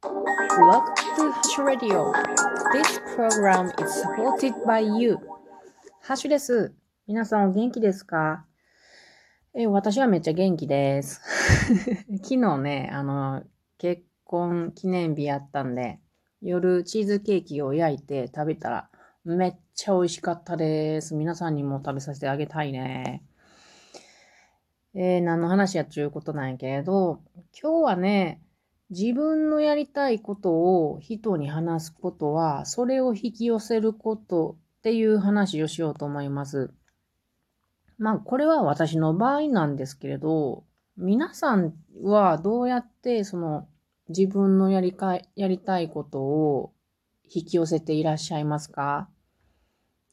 Welcome to Hash Radio. This program is supported by you. ハッシュです。皆さんお元気ですか？え私はめっちゃ元気です。昨日ね、あの、結婚記念日やったんで、夜チーズケーキを焼いて食べたらめっちゃ美味しかったです。皆さんにも食べさせてあげたいね。えー、何の話やっちゅうことなんやけれど、今日はね、自分のやりたいことを人に話すことは、それを引き寄せることっていう話をしようと思います。まあ、これは私の場合なんですけれど、皆さんはどうやってその自分のやりかやりたいことを引き寄せていらっしゃいますか？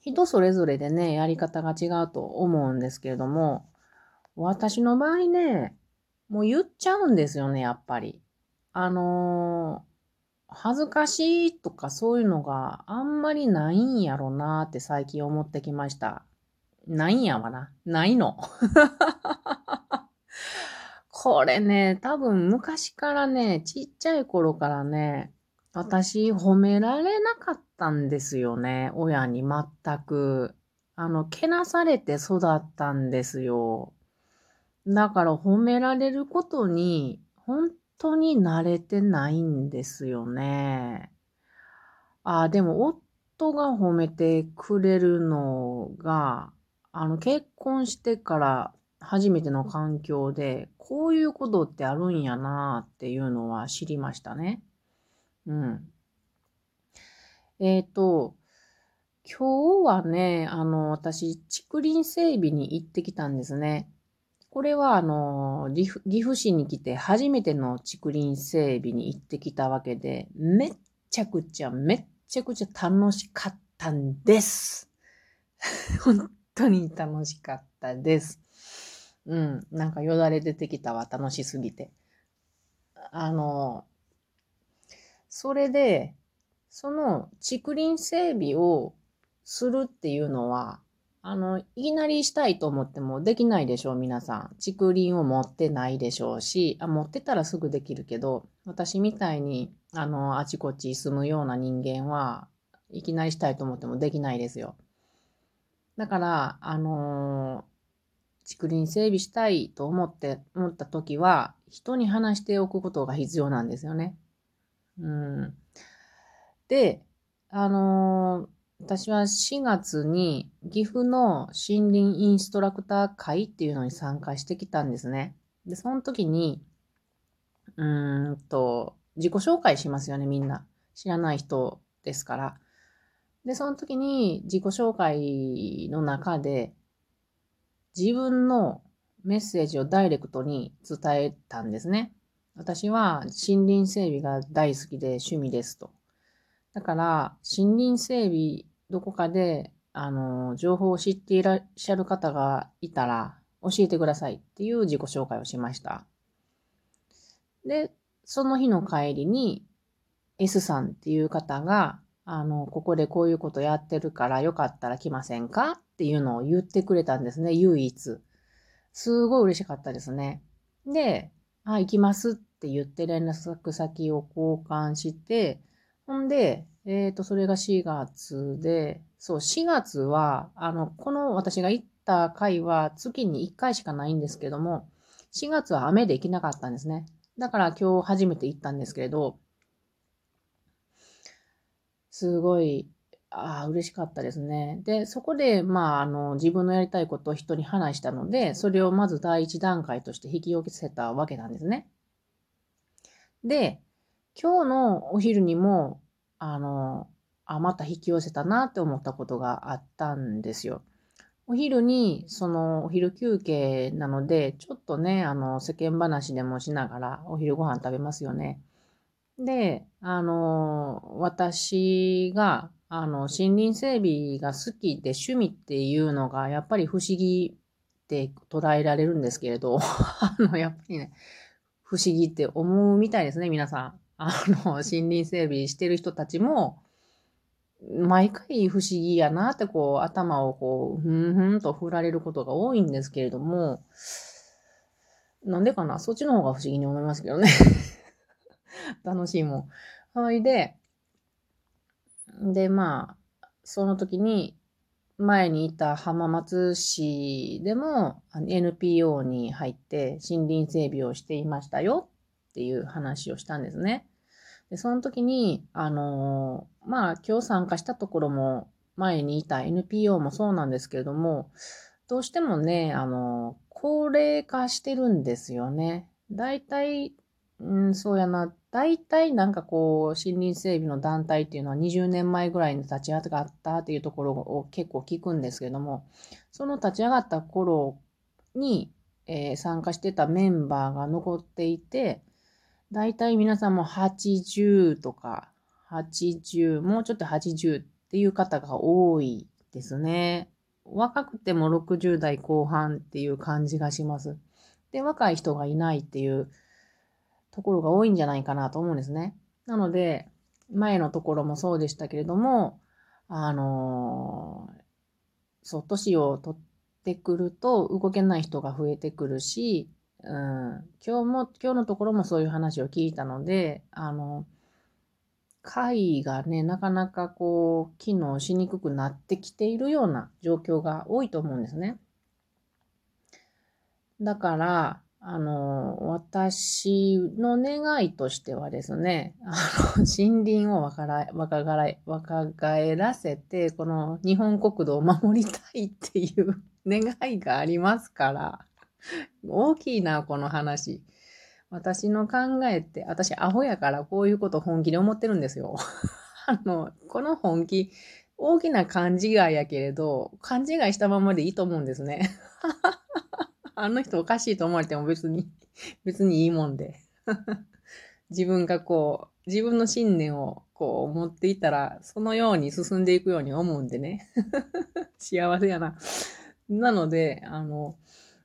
人それぞれでね、やり方が違うと思うんですけれども、私の場合ね、もう言っちゃうんですよね、やっぱり。あのー、恥ずかしいとかそういうのがあんまりないんやろなって最近思ってきました。ないんやわな。ないの。これね、多分昔からね、ちっちゃい頃からね、私褒められなかったんですよね。親に全く。あの、けなされて育ったんですよ。だから褒められることに本当に慣れてないんですよね。あ、でも夫が褒めてくれるのが、あの結婚してから初めての環境で、こういうことってあるんやなっていうのは知りましたね。うん。えっ、ー、と、今日はね、あの、私、竹林整備に行ってきたんですね。これは、あの、岐阜市に来て初めての竹林整備に行ってきたわけで、めっちゃくちゃ、めっちゃくちゃ楽しかったんです。本当に楽しかったです。うん、なんかよだれ出てきたわ、楽しすぎて。あの、それで、その竹林整備をするっていうのは、あの、いきなりしたいと思ってもできないでしょう、皆さん。竹林を持ってないでしょうし、あ、持ってたらすぐできるけど、私みたいに、あの、あちこち住むような人間は、いきなりしたいと思ってもできないですよ。だから、あのー、竹林整備したいと思って、思った時は、人に話しておくことが必要なんですよね。うん。で、あのー私は4月に岐阜の森林インストラクター会っていうのに参加してきたんですね。で、その時に、うーんと、自己紹介しますよね、みんな。知らない人ですから。で、その時に自己紹介の中で、自分のメッセージをダイレクトに伝えたんですね。私は森林整備が大好きで趣味ですと。だから、森林整備どこかで、あの、情報を知っていらっしゃる方がいたら、教えてくださいっていう自己紹介をしました。で、その日の帰りに、S さんっていう方が、あの、ここでこういうことやってるからよかったら来ませんかっていうのを言ってくれたんですね、唯一。すごい嬉しかったですね。で、あ、行きますって言って連絡先を交換して、ほんで、えっ、ー、と、それが4月で、そう、4月は、あの、この私が行った回は月に1回しかないんですけども、4月は雨で行けなかったんですね。だから今日初めて行ったんですけれど、すごい、ああ、嬉しかったですね。で、そこで、まあ、あの、自分のやりたいことを人に話したので、それをまず第一段階として引き寄せたわけなんですね。で、今日のお昼にも、あの、あ、また引き寄せたなって思ったことがあったんですよ。お昼に、そのお昼休憩なので、ちょっとね、あの、世間話でもしながらお昼ご飯食べますよね。で、あの、私が、あの、森林整備が好きで趣味っていうのが、やっぱり不思議って捉えられるんですけれど、あの、やっぱりね、不思議って思うみたいですね、皆さん。あの、森林整備してる人たちも、毎回不思議やなってこう頭をこう、ふんふんと振られることが多いんですけれども、なんでかなそっちの方が不思議に思いますけどね 楽しいもん。ほいで、で、まあ、その時に、前にいた浜松市でも NPO に入って森林整備をしていましたよっていう話をしたんですね。で、その時に、あのー、まあ、今日参加したところも、前にいた NPO もそうなんですけれども、どうしてもね、あのー、高齢化してるんですよね。大体、うん、そうやな。大体なんかこう、森林整備の団体っていうのは20年前ぐらいに立ち上がったっていうところを結構聞くんですけども、その立ち上がった頃に、えー、参加してたメンバーが残っていて、大体皆さんも80とか、80、もうちょっと80っていう方が多いですね。若くても60代後半っていう感じがします。で、若い人がいないっていうところが多いんじゃないかなと思うんですね。なので、前のところもそうでしたけれども、あのー、そう、年を取ってくると動けない人が増えてくるし、うん、今日も、今日のところもそういう話を聞いたので、あの、会がね、なかなかこう、機能しにくくなってきているような状況が多いと思うんですね。だから、あの、私の願いとしてはですね、あの、森林を若ら若返若返らせて、この日本国土を守りたいっていう願いがありますから、大きいな、この話。私の考えって、私アホやからこういうこと本気で思ってるんですよ。あの、この本気、大きな勘違いやけれど、勘違いしたままでいいと思うんですね。あの人おかしいと思われても別に、別にいいもんで。自分がこう、自分の信念をこう持っていたら、そのように進んでいくように思うんでね。幸せやな。なので、あの、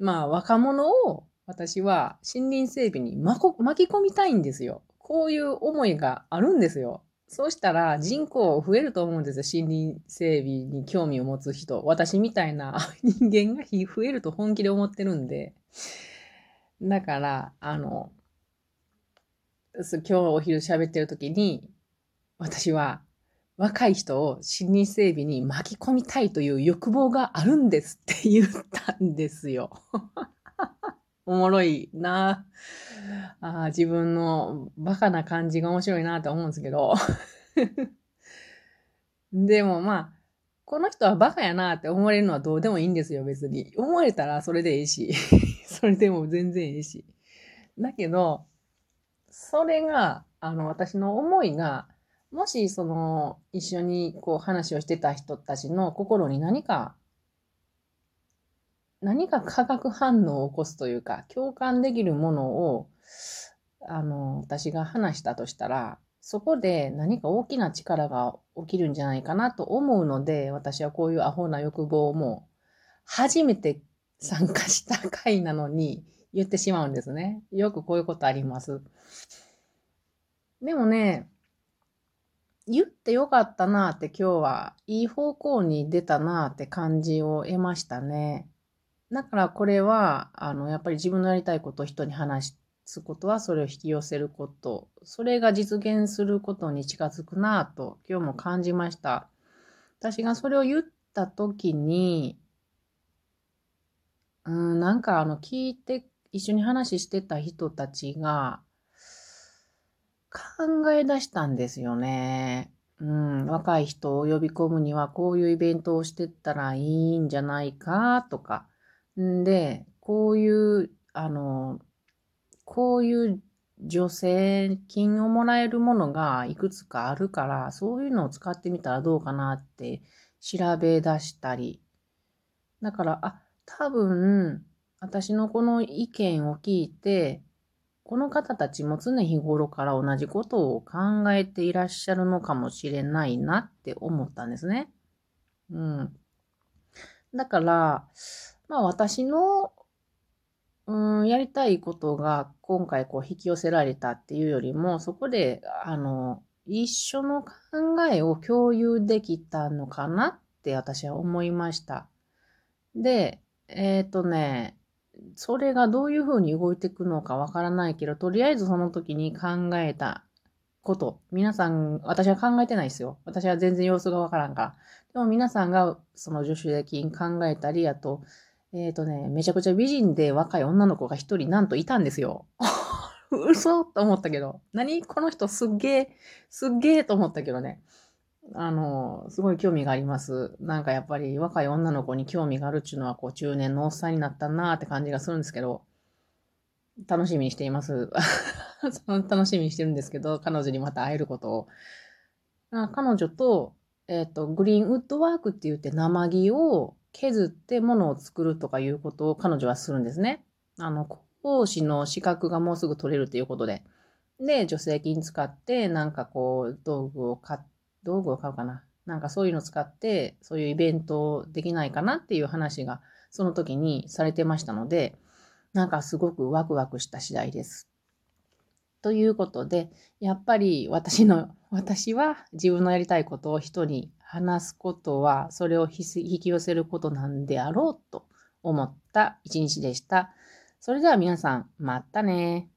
まあ、若者を私は森林整備に巻き込みたいんですよ。こういう思いがあるんですよ。そうしたら人口増えると思うんですよ。森林整備に興味を持つ人。私みたいな 人間が増えると本気で思ってるんで。だから、あの、今日お昼喋ってる時に、私は若い人を森林整備に巻き込みたいという欲望があるんですって言ったんですよ。おもろいなあ自分のバカな感じが面白いなって思うんですけど。でもまあ、この人はバカやなって思われるのはどうでもいいんですよ、別に。思われたらそれでいいし。それでも全然いいし。だけど、それが、あの、私の思いが、もし、その、一緒にこう話をしてた人たちの心に何か、何か化学反応を起こすというか、共感できるものを、あの、私が話したとしたら、そこで何か大きな力が起きるんじゃないかなと思うので、私はこういうアホな欲望も、初めて参加した回なのに言ってしまうんですね。よくこういうことあります。でもね、言ってよかったなって今日はいい方向に出たなって感じを得ましたね。だからこれは、あの、やっぱり自分のやりたいことを人に話すことはそれを引き寄せること、それが実現することに近づくなと今日も感じました。私がそれを言った時に、うん、なんかあの、聞いて、一緒に話してた人たちが、考え出したんですよね。うん、若い人を呼び込むにはこういうイベントをしてったらいいんじゃないかとか。んで、こういう、あの、こういう助成金をもらえるものがいくつかあるから、そういうのを使ってみたらどうかなって調べ出したり。だから、あ、多分、私のこの意見を聞いて、この方たちも常日頃から同じことを考えていらっしゃるのかもしれないなって思ったんですね。うん。だから、まあ私の、うん、やりたいことが今回こう引き寄せられたっていうよりも、そこで、あの、一緒の考えを共有できたのかなって私は思いました。で、えっ、ー、とね、それがどういうふうに動いていくのかわからないけど、とりあえずその時に考えたこと。皆さん、私は考えてないですよ。私は全然様子がわからんから。でも皆さんがその助手席に考えたり、あと、えっ、ー、とね、めちゃくちゃ美人で若い女の子が一人なんといたんですよ。嘘と思ったけど。何この人すっげえ、すっげえと思ったけどね。あの、すごい興味があります。なんかやっぱり若い女の子に興味があるっていうのは、こう中年のおっさんになったなーって感じがするんですけど、楽しみにしています。楽しみにしてるんですけど、彼女にまた会えることを。彼女と、えっ、ー、と、グリーンウッドワークって言って生木を削って物を作るとかいうことを彼女はするんですね。あの、講師の資格がもうすぐ取れるということで。で、助成金使って、なんかこう、道具を買っ道具を買うかな。なんかそういうの使って、そういうイベントできないかなっていう話が、その時にされてましたので、なんかすごくワクワクした次第です。ということで、やっぱり私の、私は自分のやりたいことを人に話すことは、それを引き寄せることなんであろうと思った一日でした。それでは皆さん、またね